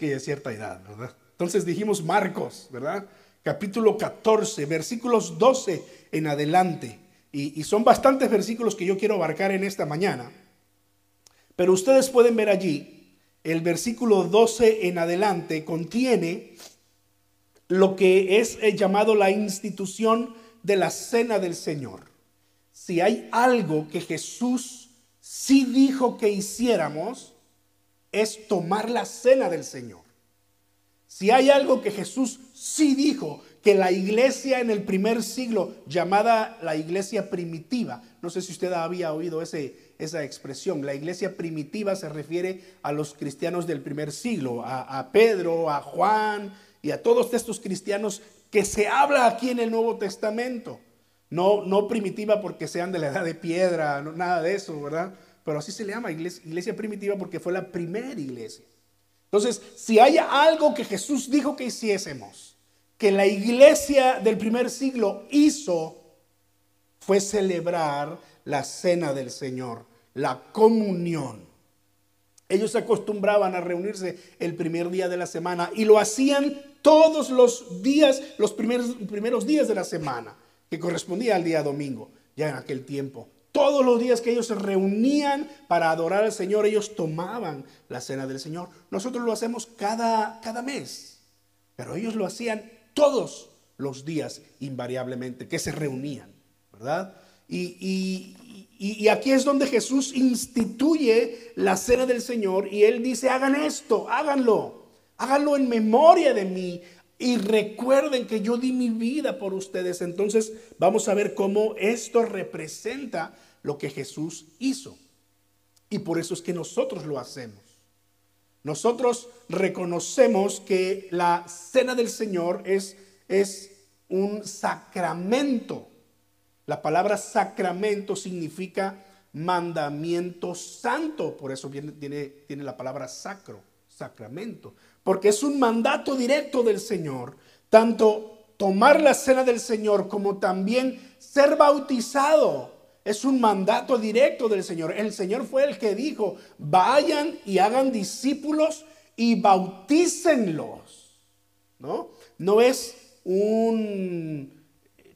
que cierta edad, ¿verdad? Entonces dijimos Marcos, ¿verdad? Capítulo 14, versículos 12 en adelante. Y, y son bastantes versículos que yo quiero abarcar en esta mañana. Pero ustedes pueden ver allí, el versículo 12 en adelante contiene lo que es eh, llamado la institución de la cena del Señor. Si hay algo que Jesús sí dijo que hiciéramos, es tomar la cena del Señor. Si hay algo que Jesús sí dijo que la iglesia en el primer siglo, llamada la iglesia primitiva, no sé si usted había oído ese, esa expresión, la iglesia primitiva se refiere a los cristianos del primer siglo, a, Pedro, a Juan y a todos estos cristianos que se habla aquí en el Nuevo Testamento. No, no primitiva porque sean de la edad de piedra, no, nada de eso, ¿verdad? Pero así se le llama iglesia, primitiva porque fue la primera iglesia. Entonces, si hay algo que Jesús dijo que hiciésemos, que la iglesia del primer siglo hizo, fue celebrar la cena del Señor, la comunión. Ellos se acostumbraban a reunirse el primer día de la semana y lo hacían todos los días, los primeros días de la semana, que correspondía al día domingo, ya en aquel tiempo. Todos los días que ellos se reunían para adorar al Señor, ellos tomaban la cena del Señor. Nosotros lo hacemos cada, cada mes, pero ellos lo hacían todos los días invariablemente, que se reunían, ¿verdad? Y, y, aquí es donde Jesús instituye la cena del Señor y Él dice, hagan esto, háganlo, háganlo en memoria de mí y recuerden que yo di mi vida por ustedes. Entonces vamos a ver cómo esto representa lo que Jesús hizo. Y por eso es que nosotros lo hacemos. Nosotros reconocemos que la cena del Señor es, es un sacramento. La palabra sacramento significa mandamiento santo, por eso tiene, tiene la palabra sacro, sacramento, porque es un mandato directo del Señor, tanto tomar la cena del Señor como también ser bautizado. Es un mandato directo del Señor. El Señor fue el que dijo, vayan y hagan discípulos y bautícenlos. ¿No? No es un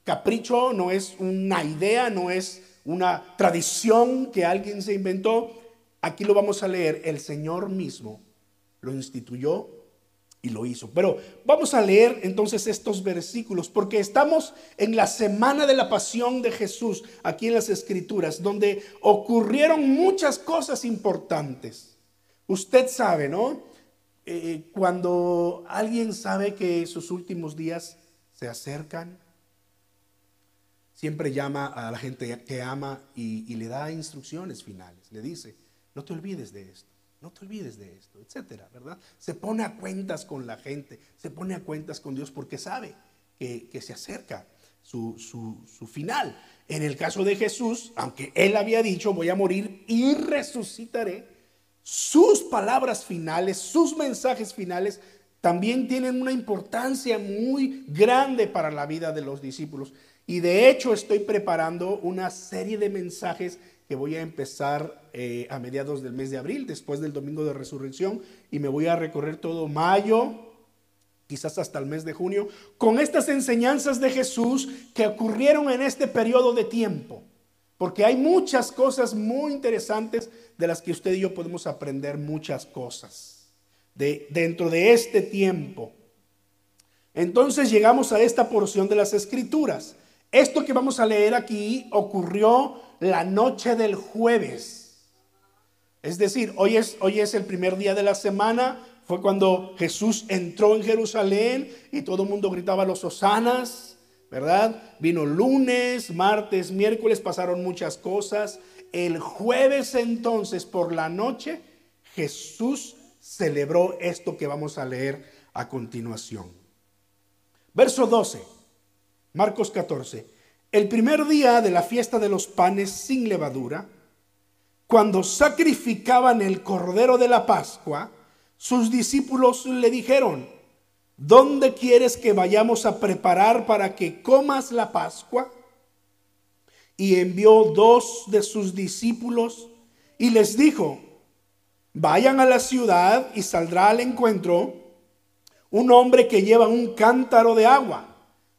capricho, no es una idea, no es una tradición que alguien se inventó. Aquí lo vamos a leer, el Señor mismo lo instituyó y lo hizo. Pero vamos a leer entonces estos versículos porque estamos en la semana de la pasión de Jesús aquí en las escrituras, donde ocurrieron muchas cosas importantes. Usted sabe, ¿no? Eh, cuando alguien sabe que sus últimos días se acercan, siempre llama a la gente que ama y, le da instrucciones finales. Le dice, no te olvides de esto, no te olvides de esto, etcétera, ¿verdad? Se pone a cuentas con la gente, se pone a cuentas con Dios porque sabe que, se acerca su, su final. En el caso de Jesús, aunque él había dicho, voy a morir y resucitaré, sus palabras finales, sus mensajes finales también tienen una importancia muy grande para la vida de los discípulos. Y de hecho estoy preparando una serie de mensajes que voy a empezar eh, a mediados del mes de abril, después del domingo de resurrección, y me voy a recorrer todo mayo, quizás hasta el mes de junio, con estas enseñanzas de Jesús que ocurrieron en este periodo de tiempo. Porque hay muchas cosas muy interesantes de las que usted y yo podemos aprender muchas cosas de, dentro de este tiempo. Entonces llegamos a esta porción de las escrituras. Esto que vamos a leer aquí ocurrió la noche del jueves. Es decir, hoy es, hoy es el primer día de la semana. Fue cuando Jesús entró en Jerusalén y todo el mundo gritaba los hosanas, ¿verdad? Vino lunes, martes, miércoles, pasaron muchas cosas. El jueves entonces por la noche Jesús celebró esto que vamos a leer a continuación. Verso 12. Marcos 14. El primer día de la fiesta de los panes sin levadura, cuando sacrificaban el cordero de la Pascua, sus discípulos le dijeron, ¿dónde quieres que vayamos a preparar para que comas la Pascua? Y envió dos de sus discípulos y les dijo, vayan a la ciudad y saldrá al encuentro un hombre que lleva un cántaro de agua.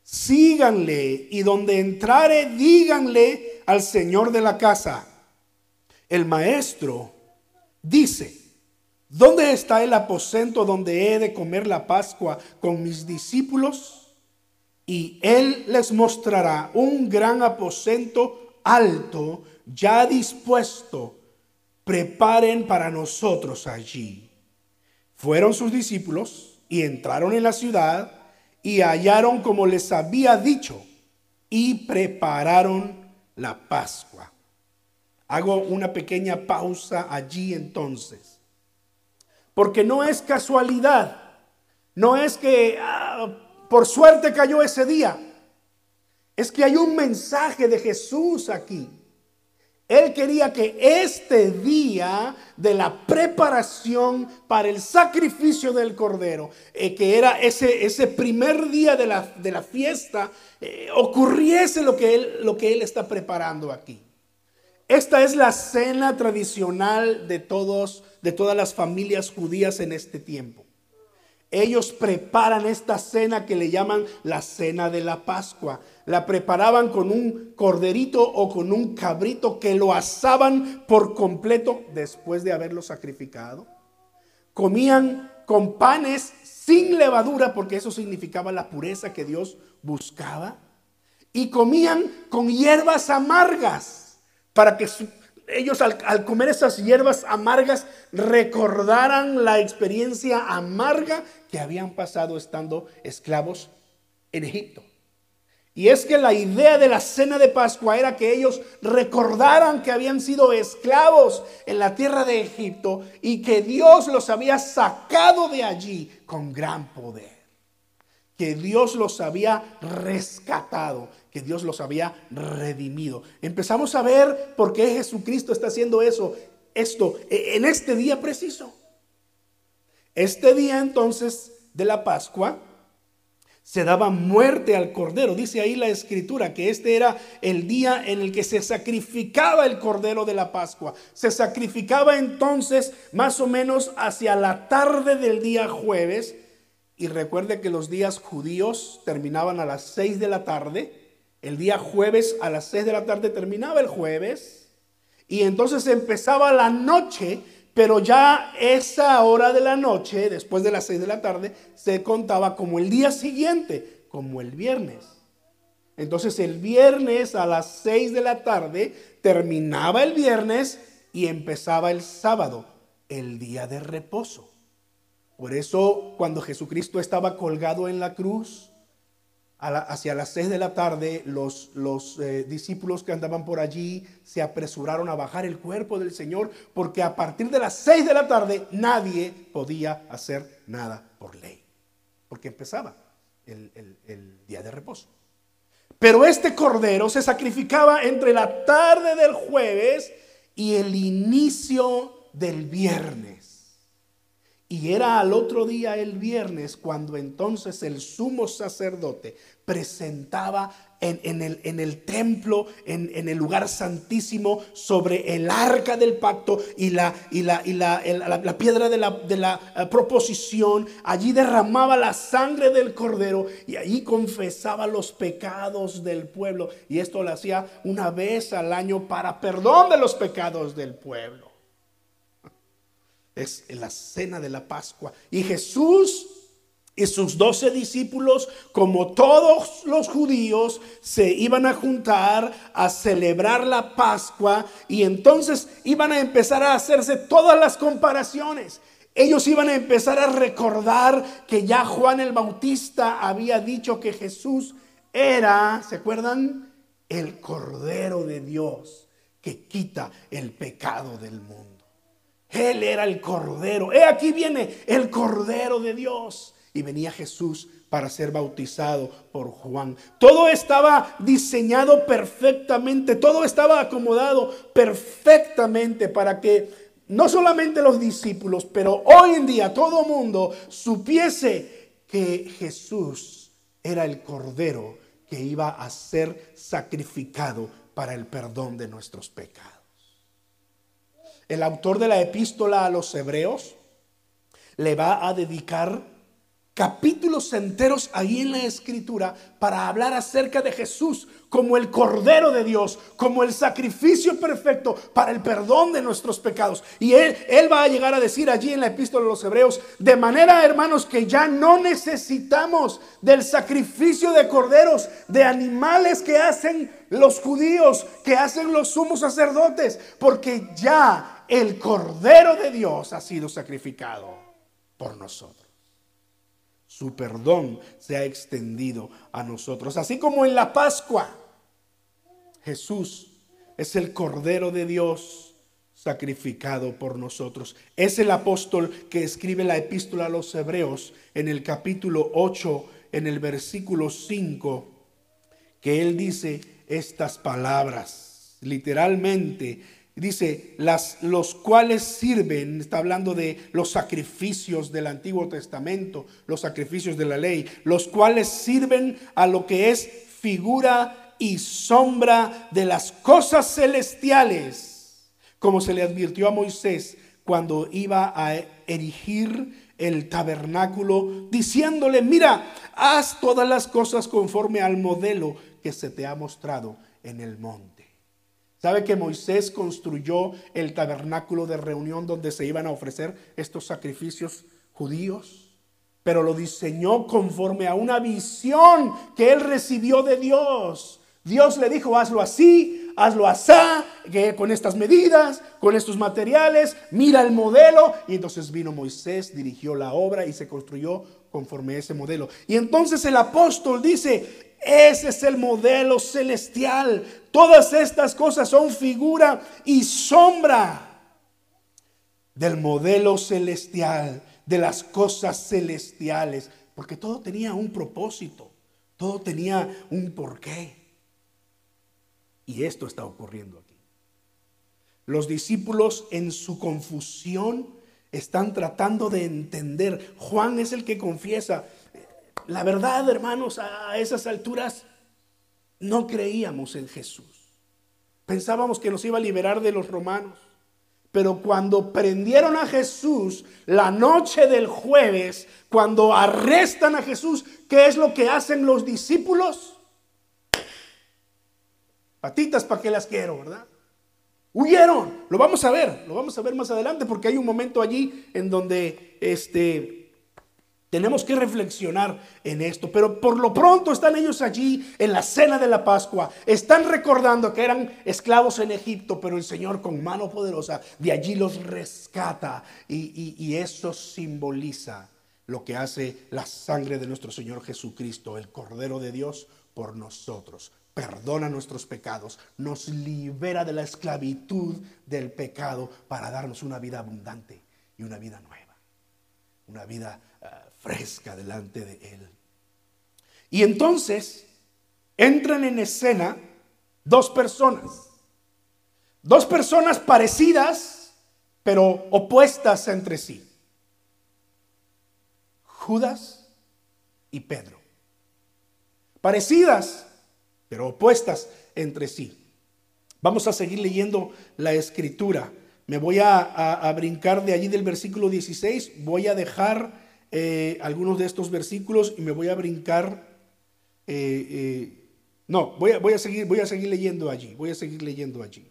Síganle y donde entrare, díganle al señor de la casa. El maestro dice, ¿dónde está el aposento donde he de comer la Pascua con mis discípulos? Y él les mostrará un gran aposento alto, ya dispuesto preparen para nosotros allí. Fueron sus discípulos y entraron en la ciudad y hallaron como les había dicho y prepararon la Pascua. Hago una pequeña pausa allí entonces. Porque no es casualidad, no es que ah, por suerte cayó ese día. Es que hay un mensaje de Jesús aquí. Él quería que este día de la preparación para el sacrificio del Cordero, eh, que era ese, ese primer día de la, de la fiesta, eh, ocurriese lo que, él, lo que Él está preparando aquí. Esta es la cena tradicional de, todos, de todas las familias judías en este tiempo. Ellos preparan esta cena que le llaman la cena de la Pascua la preparaban con un corderito o con un cabrito que lo asaban por completo después de haberlo sacrificado. Comían con panes sin levadura porque eso significaba la pureza que Dios buscaba. Y comían con hierbas amargas para que ellos al, al, comer esas hierbas amargas recordaran la experiencia amarga que habían pasado estando esclavos en Egipto. Y es que la idea de la cena de Pascua era que ellos recordaran que habían sido esclavos en la tierra de Egipto y que Dios los había sacado de allí con gran poder. Que Dios los había rescatado, que Dios los había redimido. Empezamos a ver por qué Jesucristo está haciendo eso, esto en este día preciso. Este día entonces de la Pascua se daba muerte al cordero. Dice ahí la escritura que este era el día en el que se sacrificaba el cordero de la Pascua. Se sacrificaba entonces más o menos hacia la tarde del día jueves. Y recuerde que los días judíos terminaban a las seis de la tarde. El día jueves a las seis de la tarde terminaba el jueves. Y entonces empezaba la noche pero ya esa hora de la noche, después de las seis de la tarde, se contaba como el día siguiente, como el viernes. Entonces el viernes a las seis de la tarde terminaba el viernes y empezaba el sábado, el día de reposo. Por eso cuando Jesucristo estaba colgado en la cruz, hacia las seis de la tarde, los, los eh, discípulos que andaban por allí se apresuraron a bajar el cuerpo del Señor, porque a partir de las seis de la tarde nadie podía hacer nada por ley, porque empezaba el, el día de reposo. Pero este cordero se sacrificaba entre la tarde del jueves y el inicio del viernes. Y era al otro día el viernes cuando entonces el sumo sacerdote presentaba en, el, en el, templo, en, el lugar santísimo, sobre el arca del pacto y la, y la, y la, piedra de la, de la eh, proposición. Allí derramaba la sangre del cordero y allí confesaba los pecados del pueblo. Y esto lo hacía una vez al año para perdón de los pecados del pueblo es la cena de la Pascua. Y Jesús y sus doce discípulos, como todos los judíos, se iban a juntar a celebrar la Pascua y entonces iban a empezar a hacerse todas las comparaciones. Ellos iban a empezar a recordar que ya Juan el Bautista había dicho que Jesús era, ¿se acuerdan? El Cordero de Dios que quita el pecado del mundo. Él era el Cordero. He aquí viene el Cordero de Dios. Y venía Jesús para ser bautizado por Juan. Todo estaba diseñado perfectamente, todo estaba acomodado perfectamente para que no solamente los discípulos, pero hoy en día todo mundo supiese que Jesús era el Cordero que iba a ser sacrificado para el perdón de nuestros pecados. El autor de la epístola a los hebreos le va a dedicar capítulos enteros ahí en la escritura para hablar acerca de Jesús como el Cordero de Dios, como el sacrificio perfecto para el perdón de nuestros pecados. Y él, va a llegar a decir allí en la epístola de los Hebreos, de manera hermanos que ya no necesitamos del sacrificio de corderos, de animales que hacen los judíos, que hacen los sumos sacerdotes, porque ya el Cordero de Dios ha sido sacrificado por nosotros su perdón se ha extendido a nosotros. Así como en la Pascua, Jesús es el Cordero de Dios sacrificado por nosotros. Es el apóstol que escribe la epístola a los Hebreos en el capítulo 8, en el versículo 5, que él dice estas palabras. Literalmente, Dice, los cuales sirven, está hablando de los sacrificios del Antiguo Testamento, los sacrificios de la ley, los cuales sirven a lo que es figura y sombra de las cosas celestiales, como se le advirtió a Moisés cuando iba a erigir el tabernáculo, diciéndole, mira, haz todas las cosas conforme al modelo que se te ha mostrado en el monte. ¿Sabe que Moisés construyó el tabernáculo de reunión donde se iban a ofrecer estos sacrificios judíos? Pero lo diseñó conforme a una visión que él recibió de Dios. Dios le dijo, hazlo así, hazlo así, con estas medidas, con estos materiales, mira el modelo. Y entonces vino Moisés, dirigió la obra y se construyó conforme a ese modelo. Y entonces el apóstol dice, ese es el modelo celestial. Todas estas cosas son figura y sombra del modelo celestial, de las cosas celestiales, porque todo tenía un propósito, todo tenía un porqué. Y esto está ocurriendo aquí. Los discípulos en su confusión están tratando de entender. Juan es el que confiesa, la verdad, hermanos, a esas alturas no creíamos en Jesús. Pensábamos que nos iba a liberar de los romanos. Pero cuando prendieron a Jesús la noche del jueves, cuando arrestan a Jesús, ¿qué es lo que hacen los discípulos? Patitas para que las quiero, ¿verdad? Huyeron. Lo vamos a ver, lo vamos a ver más adelante porque hay un momento allí en donde este tenemos que reflexionar en esto, pero por lo pronto están ellos allí en la cena de la Pascua, están recordando que eran esclavos en Egipto, pero el Señor con mano poderosa de allí los rescata y, eso simboliza lo que hace la sangre de nuestro Señor Jesucristo, el Cordero de Dios, por nosotros. Perdona nuestros pecados, nos libera de la esclavitud del pecado para darnos una vida abundante y una vida nueva, una vida fresca delante de Él. Y entonces entran en escena dos personas, dos personas parecidas, pero opuestas entre sí. Judas y Pedro. Parecidas, pero opuestas entre sí. Vamos a seguir leyendo la escritura. Me voy a, a, brincar de allí del versículo 16. Voy a dejar eh, algunos de estos versículos y me voy a brincar. Eh, eh, no, voy a, voy, a seguir, voy a seguir leyendo allí, voy a seguir leyendo allí.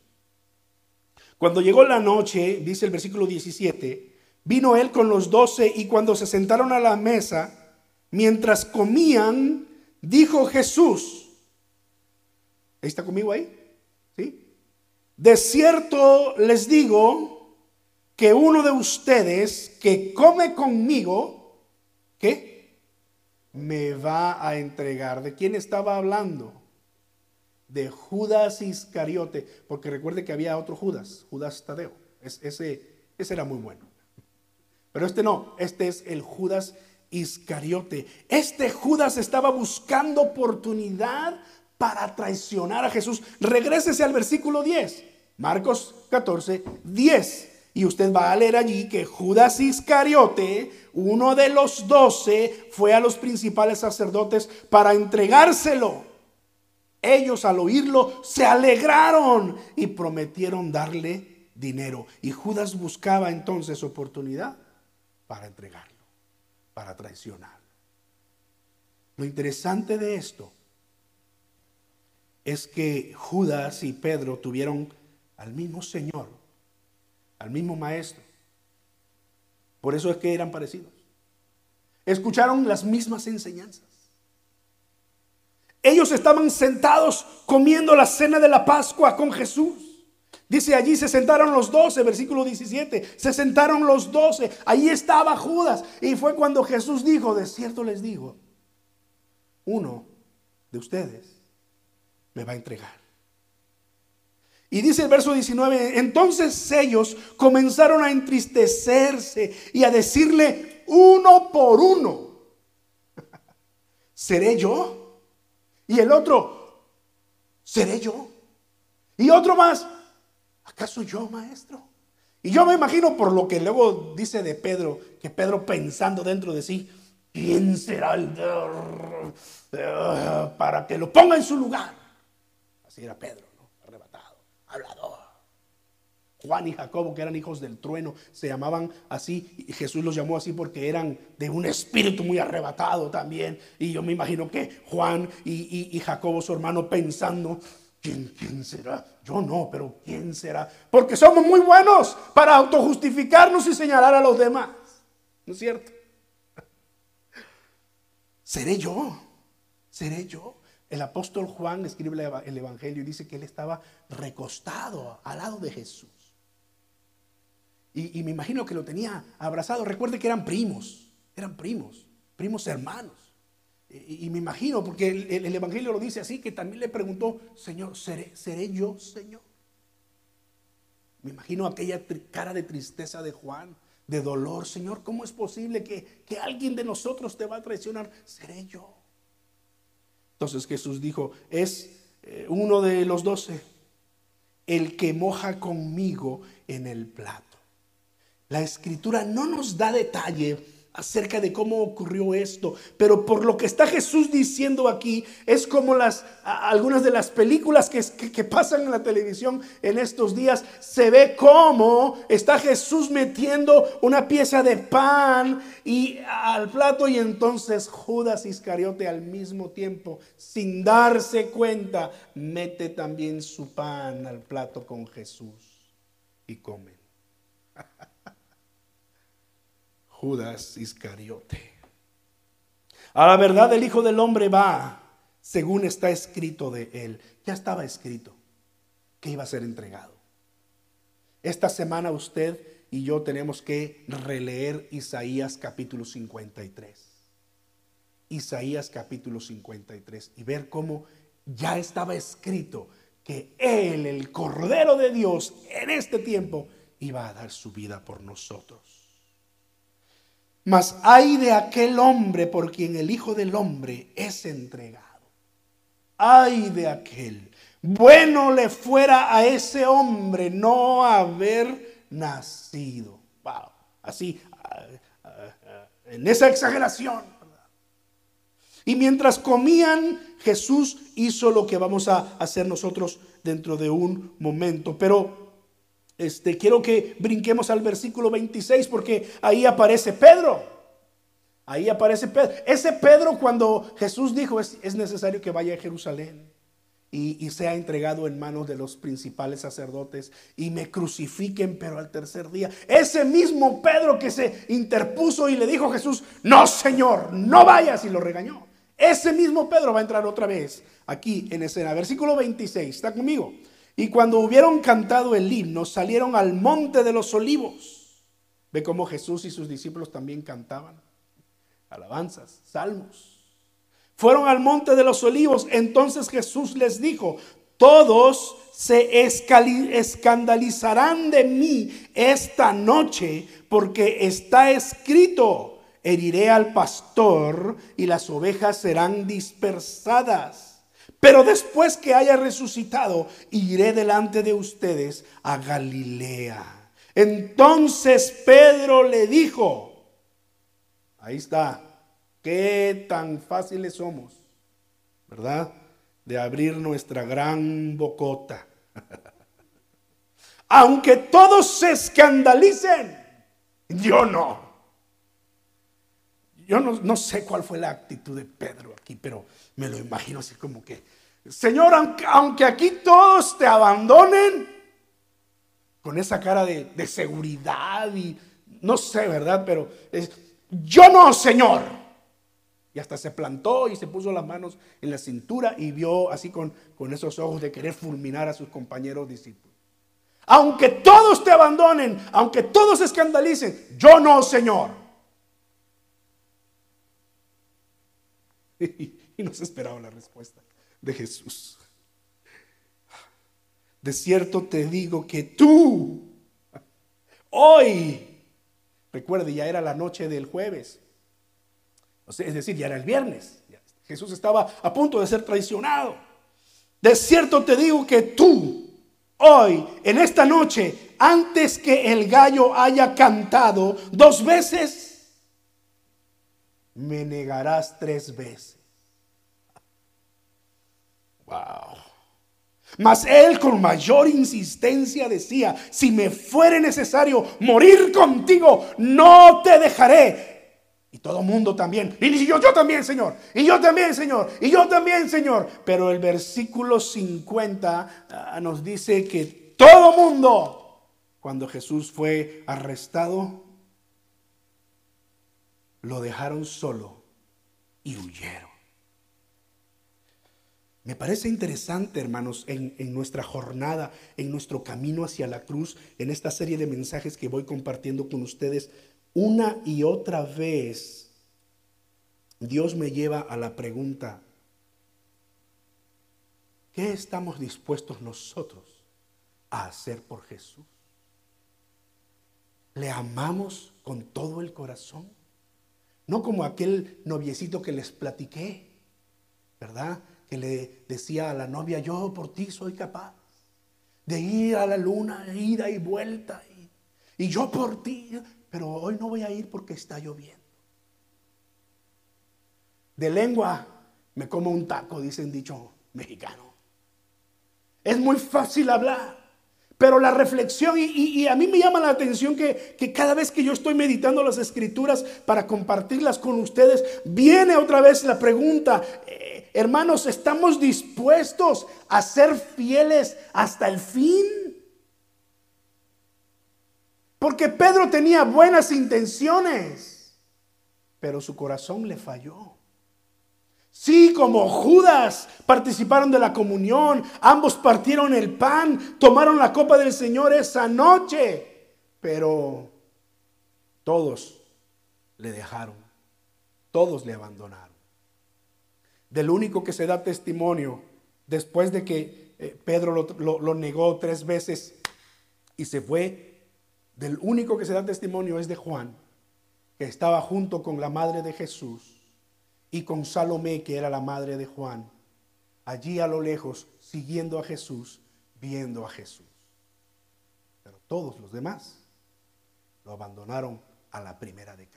Cuando llegó la noche, dice el versículo 17, vino él con los doce y cuando se sentaron a la mesa, mientras comían, dijo Jesús, ¿está conmigo ahí? ¿Sí? De cierto les digo que uno de ustedes que come conmigo, ¿qué? Me va a entregar. ¿De quién estaba hablando? De Judas Iscariote, porque recuerde que había otro Judas, Judas Tadeo. ese, ese era muy bueno. Pero este no, este es el Judas Iscariote. Este Judas estaba buscando oportunidad para traicionar a Jesús. Regrésese al versículo 10, Marcos 14, 10. Y usted va a leer allí que Judas Iscariote, uno de los doce, fue a los principales sacerdotes para entregárselo. Ellos al oírlo se alegraron y prometieron darle dinero. Y Judas buscaba entonces oportunidad para entregarlo, para traicionarlo. Lo interesante de esto es que Judas y Pedro tuvieron al mismo Señor, al mismo Maestro. Por eso es que eran parecidos. Escucharon las mismas enseñanzas. Ellos estaban sentados comiendo la cena de la Pascua con Jesús. Dice allí se sentaron los doce, versículo 17, se sentaron los doce, ahí estaba Judas. Y fue cuando Jesús dijo, de cierto les digo, uno de ustedes me va a entregar. Y dice el verso 19, entonces ellos comenzaron a entristecerse y a decirle uno por uno, ¿seré yo? Y el otro, ¿seré yo? Y otro más, ¿acaso yo, maestro? Y yo me imagino por lo que luego dice de Pedro, que Pedro pensando dentro de sí, ¿quién será el para que lo ponga en su lugar? Así era Pedro, hablador. Juan y Jacobo, que eran hijos del trueno, se llamaban así, y Jesús los llamó así porque eran de un espíritu muy arrebatado también. Y yo me imagino que Juan y, Jacobo, su hermano, pensando, ¿quién, ¿quién será? Yo no, pero ¿quién será? Porque somos muy buenos para autojustificarnos y señalar a los demás. ¿No es cierto? ¿Seré yo? ¿Seré yo? El apóstol Juan escribe el Evangelio y dice que él estaba recostado al lado de Jesús. Y, me imagino que lo tenía abrazado. Recuerde que eran primos, eran primos, primos hermanos. Y, me imagino, porque el, Evangelio lo dice así, que también le preguntó, Señor, ¿seré, ¿seré yo, Señor? Me imagino aquella cara de tristeza de Juan, de dolor. Señor, ¿cómo es posible que, que alguien de nosotros te va a traicionar? ¿Seré yo? Entonces Jesús dijo, es eh, uno de los doce, el que moja conmigo en el plato. La escritura no nos da detalle acerca de cómo ocurrió esto, pero por lo que está Jesús diciendo aquí, es como las algunas de las películas que, que, pasan en la televisión en estos días, se ve cómo está Jesús metiendo una pieza de pan y al plato y entonces Judas Iscariote al mismo tiempo, sin darse cuenta, mete también su pan al plato con Jesús y come. Judas Iscariote. A la verdad el Hijo del Hombre va, según está escrito de él. Ya estaba escrito que iba a ser entregado. Esta semana usted y yo tenemos que releer Isaías capítulo 53. Isaías capítulo 53 y ver cómo ya estaba escrito que Él, el Cordero de Dios, en este tiempo iba a dar su vida por nosotros. Mas hay de aquel hombre por quien el Hijo del Hombre es entregado. Ay de aquel. Bueno le fuera a ese hombre no haber nacido. Wow. Así, en esa exageración. Y mientras comían, Jesús hizo lo que vamos a hacer nosotros dentro de un momento. Pero este, quiero que brinquemos al versículo 26 porque ahí aparece Pedro. Ahí aparece Pedro. Ese Pedro cuando Jesús dijo es, necesario que vaya a Jerusalén y, y, sea entregado en manos de los principales sacerdotes y me crucifiquen pero al tercer día. Ese mismo Pedro que se interpuso y le dijo a Jesús, no Señor, no vayas y lo regañó. Ese mismo Pedro va a entrar otra vez aquí en escena. Versículo 26, ¿está conmigo? Y cuando hubieron cantado el himno, salieron al monte de los olivos. Ve cómo Jesús y sus discípulos también cantaban alabanzas, salmos. Fueron al monte de los olivos. Entonces Jesús les dijo, todos se escandalizarán de mí esta noche porque está escrito, heriré al pastor y las ovejas serán dispersadas. Pero después que haya resucitado, iré delante de ustedes a Galilea. Entonces Pedro le dijo, ahí está, qué tan fáciles somos, ¿verdad? De abrir nuestra gran bocota. aunque todos se escandalicen, yo no. Yo no, sé cuál fue la actitud de Pedro aquí, pero me lo imagino así como que, Señor, aunque, aquí todos te abandonen, con esa cara de, seguridad y no sé, ¿verdad? Pero yo no, Señor. Y hasta se plantó y se puso las manos en la cintura y vio así con, esos ojos de querer fulminar a sus compañeros discípulos. Aunque todos te abandonen, aunque todos escandalicen, yo no, Señor. Y no se esperaba la respuesta de Jesús. De cierto te digo que tú, hoy, recuerde, ya era la noche del jueves, es decir, ya era el viernes. Jesús estaba a punto de ser traicionado. De cierto te digo que tú, hoy, en esta noche, antes que el gallo haya cantado dos veces, me negarás tres veces. Wow. Mas él con mayor insistencia decía, si me fuere necesario morir contigo, no te dejaré. Y todo mundo también. Y yo, yo también, Señor. Y yo también, Señor. Y yo también, Señor. Pero el versículo 50 ah, nos dice que todo mundo, cuando Jesús fue arrestado, lo dejaron solo y huyeron. Me parece interesante, hermanos, en, nuestra jornada, en nuestro camino hacia la cruz, en esta serie de mensajes que voy compartiendo con ustedes, una y otra vez Dios me lleva a la pregunta, ¿qué estamos dispuestos nosotros a hacer por Jesús? ¿Le amamos con todo el corazón? No como aquel noviecito que les platiqué, ¿verdad? Que le decía a la novia, yo por ti soy capaz de ir a la luna, ida y vuelta, y, yo por ti pero hoy no voy a ir porque está lloviendo. De lengua me como un taco, dicen dicho mexicano. Es muy fácil hablar, pero la reflexión, y, a mí me llama la atención que, que, cada vez que yo estoy meditando las escrituras para compartirlas con ustedes, viene otra vez la pregunta, hermanos, ¿estamos dispuestos a ser fieles hasta el fin? Porque Pedro tenía buenas intenciones, pero su corazón le falló. Sí, como Judas participaron de la comunión, ambos partieron el pan, tomaron la copa del Señor esa noche, pero todos le dejaron, todos le abandonaron. Del único que se da testimonio después de que eh, Pedro lo, negó tres veces y se fue del único que se da testimonio es de Juan, que estaba junto con la madre de Jesús y con Salomé, que era la madre de Juan, allí a lo lejos, siguiendo a Jesús, viendo a Jesús. Pero todos los demás lo abandonaron a la primera de.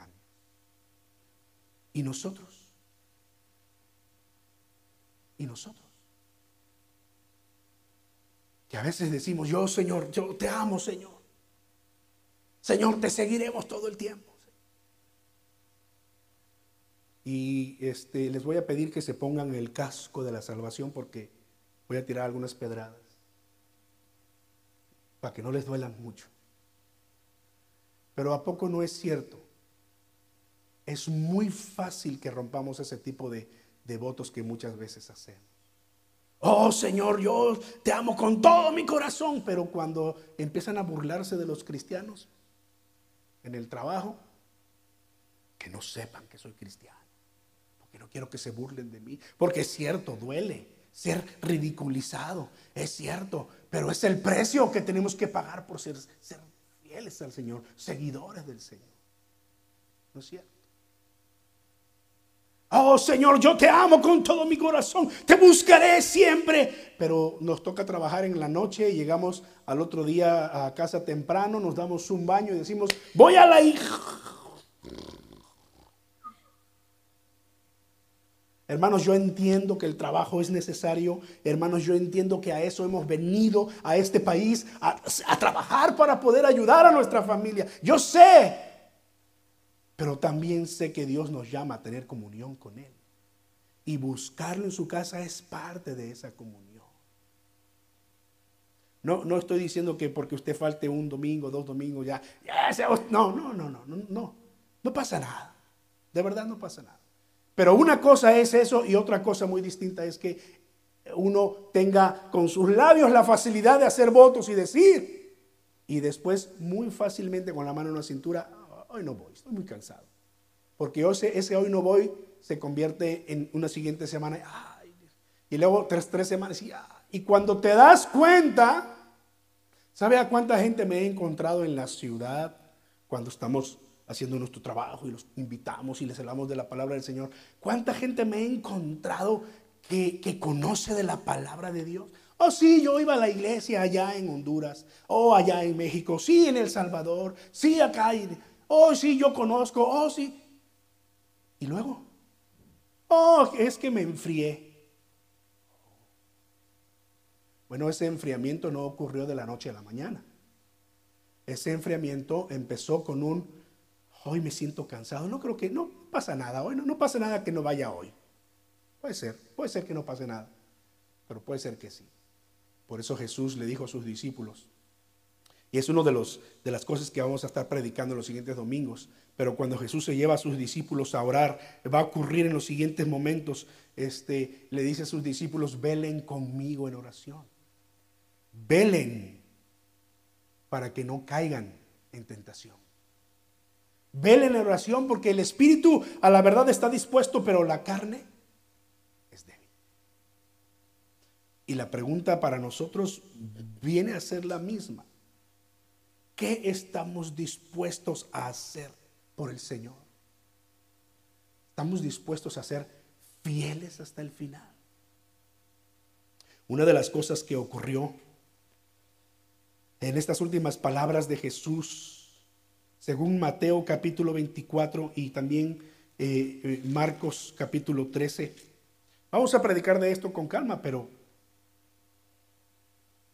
¿Y nosotros? ¿Y nosotros? Que a veces decimos, yo Señor, yo te amo Señor. Señor, te seguiremos todo el tiempo. Y este, les voy a pedir que se pongan el casco de la salvación porque voy a tirar algunas pedradas para que no les duelan mucho. Pero ¿a poco no es cierto? Es muy fácil que rompamos ese tipo de, de votos que muchas veces hacemos. Oh Señor, yo te amo con todo mi corazón, pero cuando empiezan a burlarse de los cristianos, en el trabajo, que no sepan que soy cristiano. Porque no quiero que se burlen de mí. Porque es cierto, duele ser ridiculizado. Es cierto, pero es el precio que tenemos que pagar por ser, ser fieles al Señor, seguidores del Señor. ¿No es cierto? Oh Señor, yo te amo con todo mi corazón, te buscaré siempre. Pero nos toca trabajar en la noche, llegamos al otro día a casa temprano, nos damos un baño y decimos, voy a la hija. Hermanos, yo entiendo que el trabajo es necesario. Hermanos, yo entiendo que a eso hemos venido a este país, a, a, trabajar para poder ayudar a nuestra familia. Yo sé, pero también sé que Dios nos llama a tener comunión con Él. Y buscarlo en su casa es parte de esa comunión. No, no estoy diciendo que porque usted falte un domingo, dos domingos, ya, no, no, no, no, no, no, no pasa nada. De verdad no pasa nada. Pero una cosa es eso y otra cosa muy distinta es que uno tenga con sus labios la facilidad de hacer votos y decir, y después muy fácilmente con la mano en la cintura, hoy no voy, estoy muy cansado. Porque ese, hoy no voy se convierte en una siguiente semana, y luego tres, tres semanas, y, y cuando te das cuenta, ¿sabe a cuánta gente me he encontrado en la ciudad cuando estamos haciendo nuestro trabajo y los invitamos y les hablamos de la palabra del Señor? ¿Cuánta gente me he encontrado que, conoce de la palabra de Dios? Oh, sí, yo iba a la iglesia allá en Honduras, o oh, allá en México, sí, en El Salvador, sí, acá, oh, sí, yo conozco, oh, sí. Y luego, oh, es que me enfrié. Bueno, ese enfriamiento no ocurrió de la noche a la mañana. Ese enfriamiento empezó con un, hoy me siento cansado. No creo que, no pasa nada hoy, no, no pasa nada que no vaya hoy. Puede ser, puede ser que no pase nada, pero puede ser que sí. Por eso Jesús le dijo a sus discípulos, y es una de, los, de las cosas que vamos a estar predicando los siguientes domingos, pero cuando Jesús se lleva a sus discípulos a orar, va a ocurrir en los siguientes momentos, este, le dice a sus discípulos, velen conmigo en oración velen para que no caigan en tentación. Velen en oración porque el espíritu a la verdad está dispuesto, pero la carne es débil. Y la pregunta para nosotros viene a ser la misma. ¿Qué estamos dispuestos a hacer por el Señor? ¿Estamos dispuestos a ser fieles hasta el final? Una de las cosas que ocurrió en estas últimas palabras de Jesús, según Mateo capítulo 24 y también eh, eh, Marcos capítulo 13. Vamos a predicar de esto con calma, pero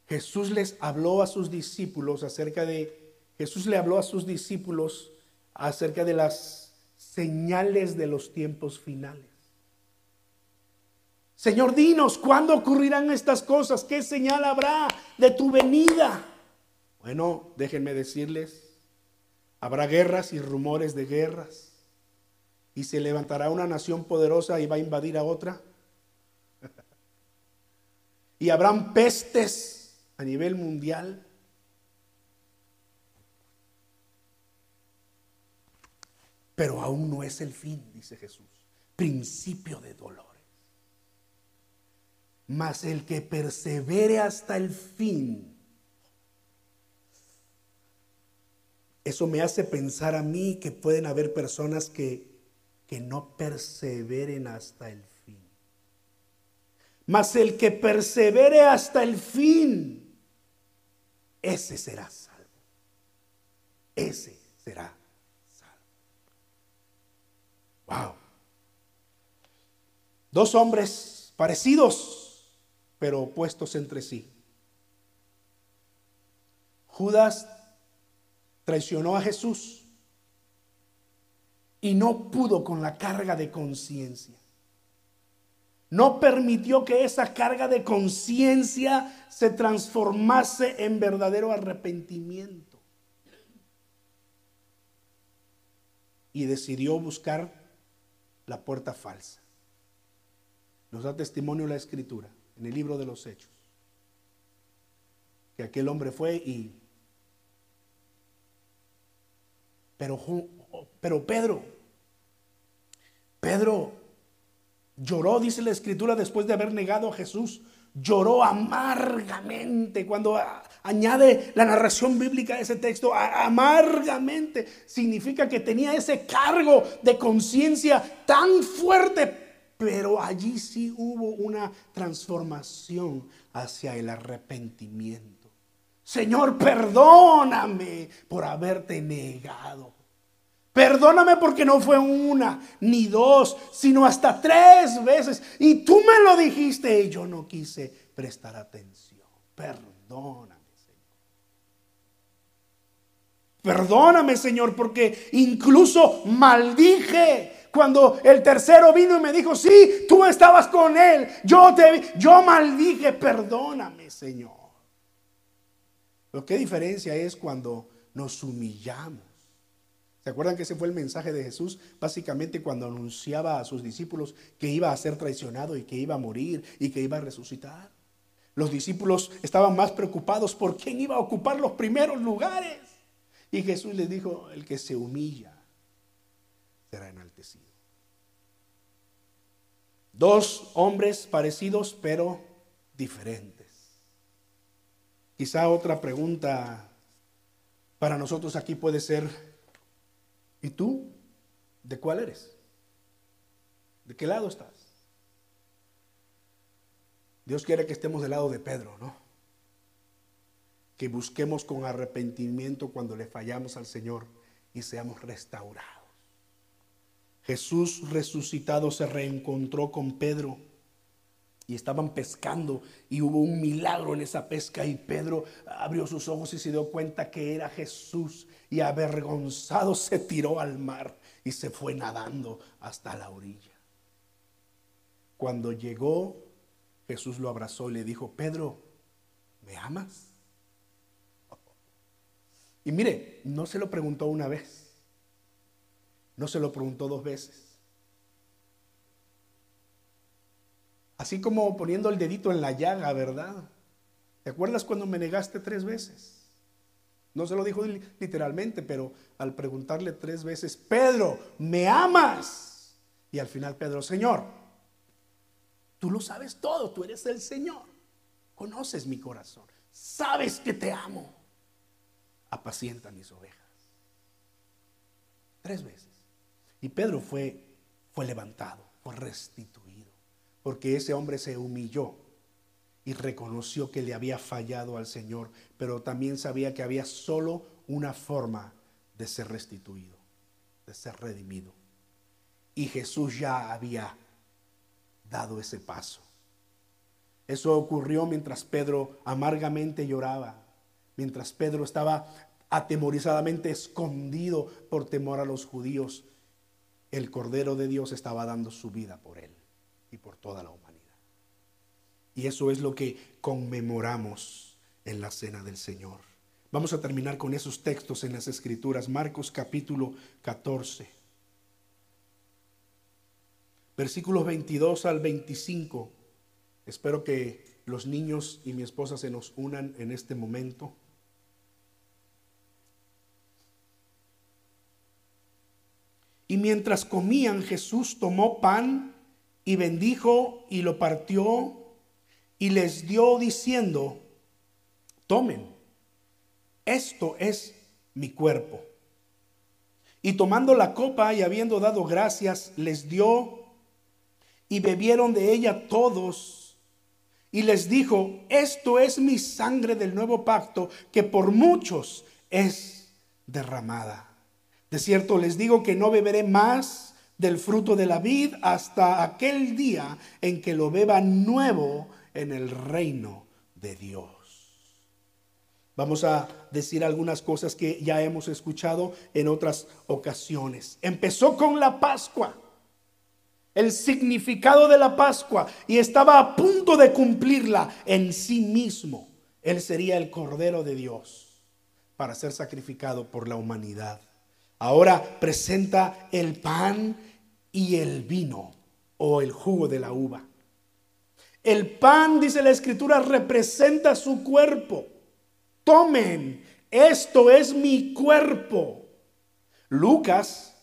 Jesús les habló a sus discípulos acerca de, Jesús le habló a sus discípulos acerca de las señales de los tiempos finales. Señor, dinos, ¿cuándo ocurrirán estas cosas? ¿Qué señal habrá de tu venida? Bueno, déjenme decirles, habrá guerras y rumores de guerras. Y se levantará una nación poderosa y va a invadir a otra. y habrán pestes a nivel mundial. Pero aún no es el fin, dice Jesús. Principio de dolores. Mas el que persevere hasta el fin Eso me hace pensar a mí que pueden haber personas que, que no perseveren hasta el fin. Mas el que persevere hasta el fin, ese será salvo. Ese será salvo. Wow. Dos hombres parecidos, pero opuestos entre sí. Judas traicionó a Jesús y no pudo con la carga de conciencia. No permitió que esa carga de conciencia se transformase en verdadero arrepentimiento. Y decidió buscar la puerta falsa. Nos da testimonio la escritura en el libro de los Hechos. Que aquel hombre fue y Pero, pero Pedro, Pedro lloró, dice la escritura, después de haber negado a Jesús. Lloró amargamente. Cuando añade la narración bíblica a ese texto, amargamente significa que tenía ese cargo de conciencia tan fuerte. Pero allí sí hubo una transformación hacia el arrepentimiento. Señor, perdóname por haberte negado. Perdóname porque no fue una ni dos, sino hasta tres veces. Y tú me lo dijiste y yo no quise prestar atención. Perdóname, Señor. Perdóname, Señor, porque incluso maldije cuando el tercero vino y me dijo, sí, tú estabas con él, yo te yo maldije, perdóname, Señor. Lo que diferencia es cuando nos humillamos ¿Se acuerdan que ese fue el mensaje de Jesús? Básicamente cuando anunciaba a sus discípulos que iba a ser traicionado y que iba a morir y que iba a resucitar. Los discípulos estaban más preocupados por quién iba a ocupar los primeros lugares. Y Jesús les dijo, el que se humilla será enaltecido. Dos hombres parecidos pero diferentes. Quizá otra pregunta para nosotros aquí puede ser, ¿Y tú? ¿De cuál eres? ¿De qué lado estás? Dios quiere que estemos del lado de Pedro, ¿no? Que busquemos con arrepentimiento cuando le fallamos al Señor y seamos restaurados. Jesús resucitado se reencontró con Pedro y estaban pescando y hubo un milagro en esa pesca y Pedro abrió sus ojos y se dio cuenta que era Jesús y avergonzado se tiró al mar y se fue nadando hasta la orilla. Cuando llegó, Jesús lo abrazó y le dijo, Pedro, ¿me amas? Y mire, no se lo preguntó una vez, no se lo preguntó dos veces Así como poniendo el dedito en la llaga, ¿verdad? ¿Te acuerdas cuando me negaste tres veces? No se lo dijo literalmente, pero al preguntarle tres veces, Pedro, ¿me amas? Y al final Pedro, Señor, tú lo sabes todo, tú eres el Señor. Conoces mi corazón, sabes que te amo. Apacienta mis ovejas. Tres veces. Y Pedro fue, fue levantado, fue restituido porque ese hombre se humilló y reconoció que le había fallado al Señor, pero también sabía que había solo una forma de ser restituido, de ser redimido. Y Jesús ya había dado ese paso. Eso ocurrió mientras Pedro amargamente lloraba, mientras Pedro estaba atemorizadamente escondido por temor a los judíos. El Cordero de Dios estaba dando su vida por él y por toda la humanidad. Y eso es lo que conmemoramos en la cena del Señor. Vamos a terminar con esos textos en las Escrituras. Marcos capítulo 14. Versículos 22 al 25. Espero que los niños y mi esposa se nos unan en este momento. Y mientras comían, Jesús tomó pan y bendijo y lo partió y les dio diciendo, tomen, esto es mi cuerpo. Y tomando la copa y habiendo dado gracias, les dio y bebieron de ella todos. Y les dijo, esto es mi sangre del nuevo pacto que por muchos es derramada. De cierto les digo que no beberé más del fruto de la vid hasta aquel día en que lo beba nuevo en el reino de Dios. Vamos a decir algunas cosas que ya hemos escuchado en otras ocasiones. Empezó con la Pascua, el significado de la Pascua, y estaba a punto de cumplirla en sí mismo. Él sería el Cordero de Dios para ser sacrificado por la humanidad. Ahora presenta el pan y el vino o el jugo de la uva. El pan, dice la escritura, representa su cuerpo. Tomen, esto es mi cuerpo. Lucas,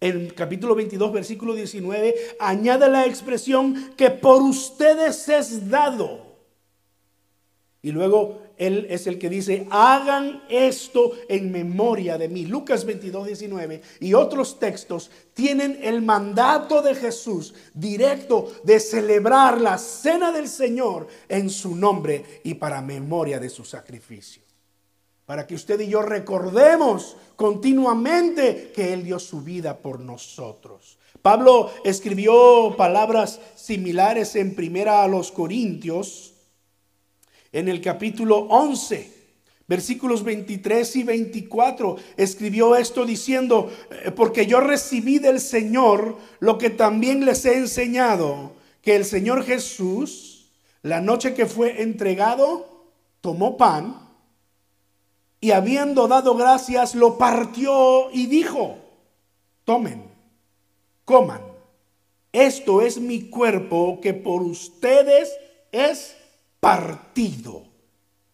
en capítulo 22, versículo 19, añade la expresión que por ustedes es dado. Y luego él es el que dice, hagan esto en memoria de mí. Lucas 22, 19 y otros textos tienen el mandato de Jesús directo de celebrar la cena del Señor en su nombre y para memoria de su sacrificio. para que usted y yo recordemos continuamente que Él dio su vida por nosotros. Pablo escribió palabras similares en primera a los Corintios, en el capítulo 11, versículos 23 y 24, escribió esto diciendo, eh, porque yo recibí del Señor lo que también les he enseñado, que el Señor Jesús, la noche que fue entregado, tomó pan y habiendo dado gracias, lo partió y dijo, tomen coman. Esto es mi cuerpo que por ustedes es partido.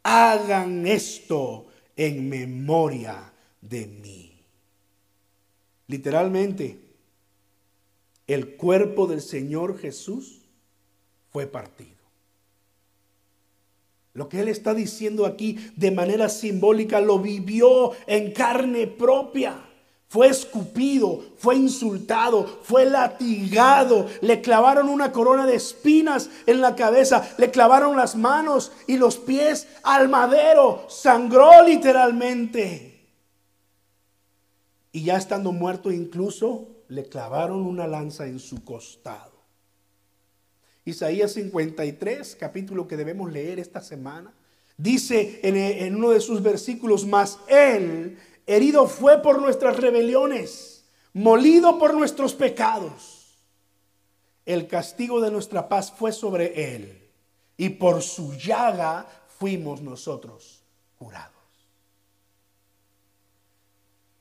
Hagan esto en memoria de mí. Literalmente, el cuerpo del Señor Jesús fue partido. Lo que Él está diciendo aquí de manera simbólica lo vivió en carne propia. Fue escupido, fue insultado, fue latigado, le clavaron una corona de espinas en la cabeza, le clavaron las manos y los pies al madero, sangró literalmente. Y ya estando muerto incluso, le clavaron una lanza en su costado. Isaías 53, capítulo que debemos leer esta semana, dice en, uno de sus versículos, más él Herido fue por nuestras rebeliones, molido por nuestros pecados. El castigo de nuestra paz fue sobre él y por su llaga fuimos nosotros curados.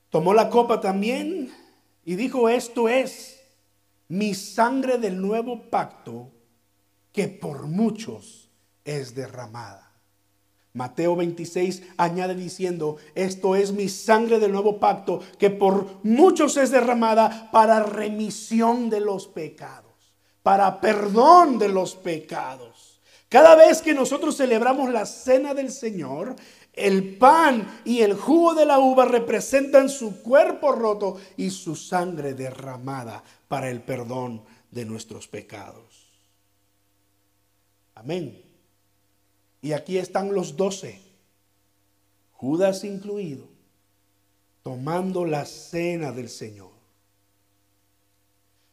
Tomó la copa también y dijo, esto es mi sangre del nuevo pacto que por muchos es derramada. Mateo 26 añade diciendo, esto es mi sangre del nuevo pacto que por muchos es derramada para remisión de los pecados, para perdón de los pecados. Cada vez que nosotros celebramos la cena del Señor, el pan y el jugo de la uva representan su cuerpo roto y su sangre derramada para el perdón de nuestros pecados. Amén. Y aquí están los doce, Judas incluido, tomando la cena del Señor.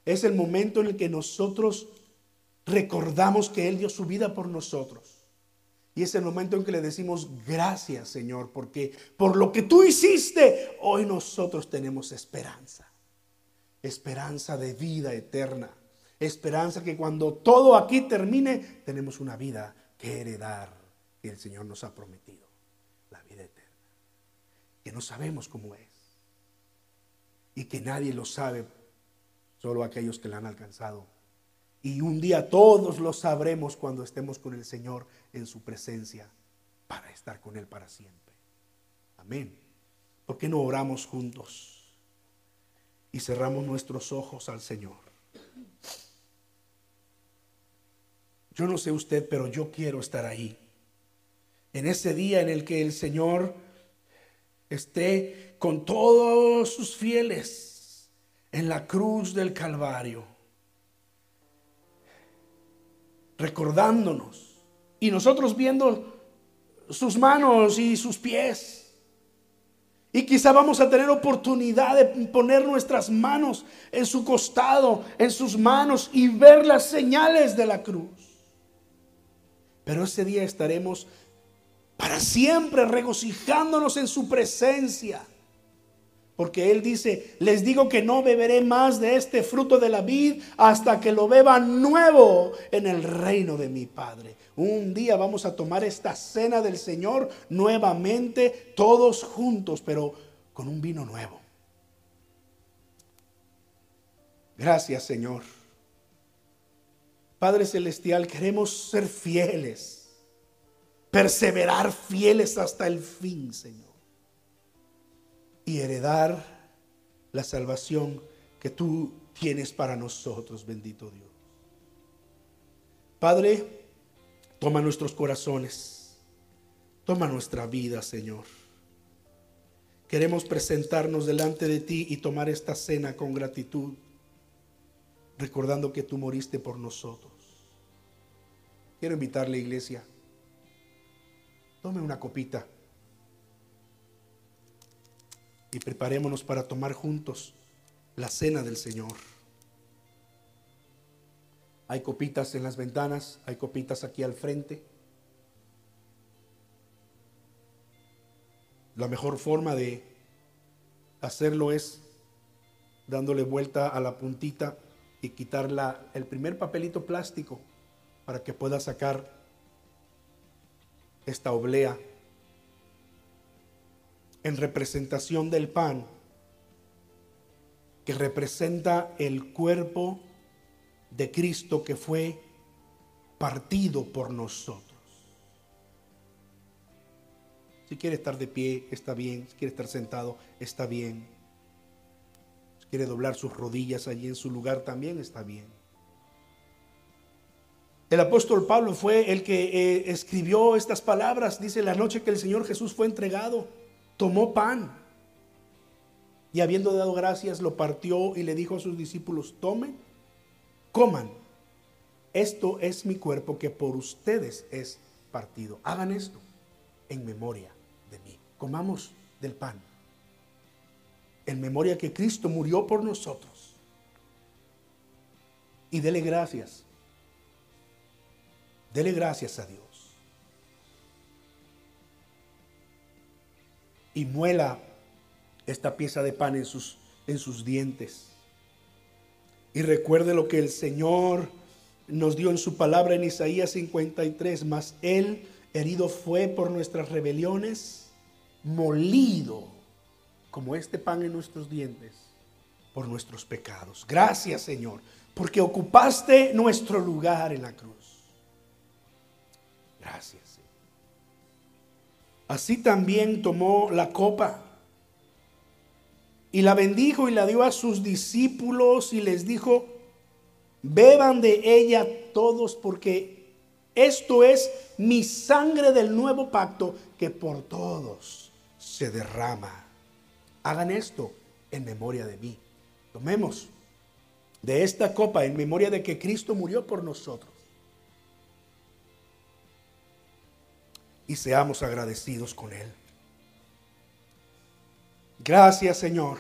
Es el momento en el que nosotros recordamos que Él dio su vida por nosotros. Y es el momento en que le decimos gracias Señor, porque por lo que tú hiciste, hoy nosotros tenemos esperanza. Esperanza de vida eterna. Esperanza que cuando todo aquí termine, tenemos una vida que heredar que el Señor nos ha prometido, la vida eterna, que no sabemos cómo es y que nadie lo sabe, solo aquellos que la han alcanzado. Y un día todos lo sabremos cuando estemos con el Señor en su presencia para estar con Él para siempre. Amén. ¿Por qué no oramos juntos y cerramos nuestros ojos al Señor? Yo no sé usted, pero yo quiero estar ahí en ese día en el que el Señor esté con todos sus fieles en la cruz del Calvario, recordándonos y nosotros viendo sus manos y sus pies. Y quizá vamos a tener oportunidad de poner nuestras manos en su costado, en sus manos y ver las señales de la cruz. Pero ese día estaremos para siempre regocijándonos en su presencia. Porque Él dice, les digo que no beberé más de este fruto de la vid hasta que lo beba nuevo en el reino de mi Padre. Un día vamos a tomar esta cena del Señor nuevamente, todos juntos, pero con un vino nuevo. Gracias Señor. Padre Celestial, queremos ser fieles perseverar fieles hasta el fin, Señor. Y heredar la salvación que tú tienes para nosotros, bendito Dios. Padre, toma nuestros corazones, toma nuestra vida, Señor. Queremos presentarnos delante de ti y tomar esta cena con gratitud, recordando que tú moriste por nosotros. Quiero invitarle, iglesia, Tome una copita y preparémonos para tomar juntos la cena del Señor. Hay copitas en las ventanas, hay copitas aquí al frente. La mejor forma de hacerlo es dándole vuelta a la puntita y quitar el primer papelito plástico para que pueda sacar esta oblea en representación del pan que representa el cuerpo de Cristo que fue partido por nosotros. Si quiere estar de pie, está bien. Si quiere estar sentado, está bien. Si quiere doblar sus rodillas allí en su lugar, también está bien. El apóstol Pablo fue el que eh, escribió estas palabras. Dice, la noche que el Señor Jesús fue entregado, tomó pan y habiendo dado gracias, lo partió y le dijo a sus discípulos, tomen, coman. Esto es mi cuerpo que por ustedes es partido. Hagan esto en memoria de mí. Comamos del pan. En memoria que Cristo murió por nosotros. Y dele gracias. Dele gracias a Dios. Y muela esta pieza de pan en sus, en sus dientes. Y recuerde lo que el Señor nos dio en su palabra en Isaías 53, mas Él herido fue por nuestras rebeliones, molido como este pan en nuestros dientes por nuestros pecados. Gracias Señor, porque ocupaste nuestro lugar en la cruz. Gracias. Así también tomó la copa y la bendijo y la dio a sus discípulos y les dijo, beban de ella todos porque esto es mi sangre del nuevo pacto que por todos se derrama. Hagan esto en memoria de mí. Tomemos de esta copa en memoria de que Cristo murió por nosotros. Y seamos agradecidos con Él. Gracias Señor,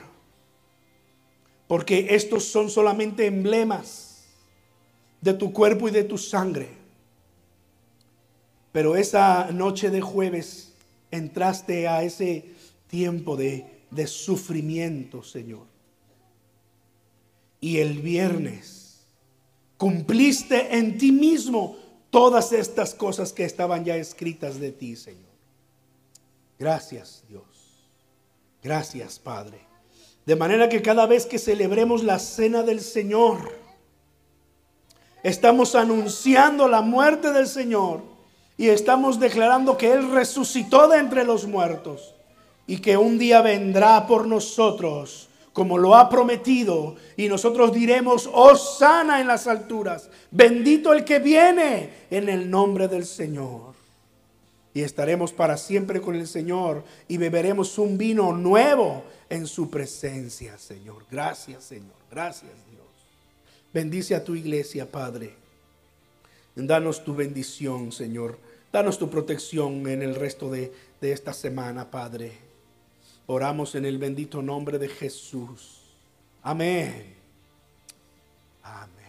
porque estos son solamente emblemas de tu cuerpo y de tu sangre. Pero esa noche de jueves entraste a ese tiempo de, de sufrimiento, Señor. Y el viernes cumpliste en ti mismo todas estas cosas que estaban ya escritas de ti, Señor. Gracias, Dios. Gracias, Padre. De manera que cada vez que celebremos la cena del Señor, estamos anunciando la muerte del Señor y estamos declarando que Él resucitó de entre los muertos y que un día vendrá por nosotros como lo ha prometido y nosotros diremos, oh sana en las alturas, bendito el que viene en el nombre del Señor y estaremos para siempre con el Señor y beberemos un vino nuevo en su presencia, Señor. Gracias, Señor. Gracias, Dios. Bendice a tu iglesia, Padre. Danos tu bendición, Señor. Danos tu protección en el resto de, de esta semana, Padre. Oramos en el bendito nombre de Jesús. Amén. Amén.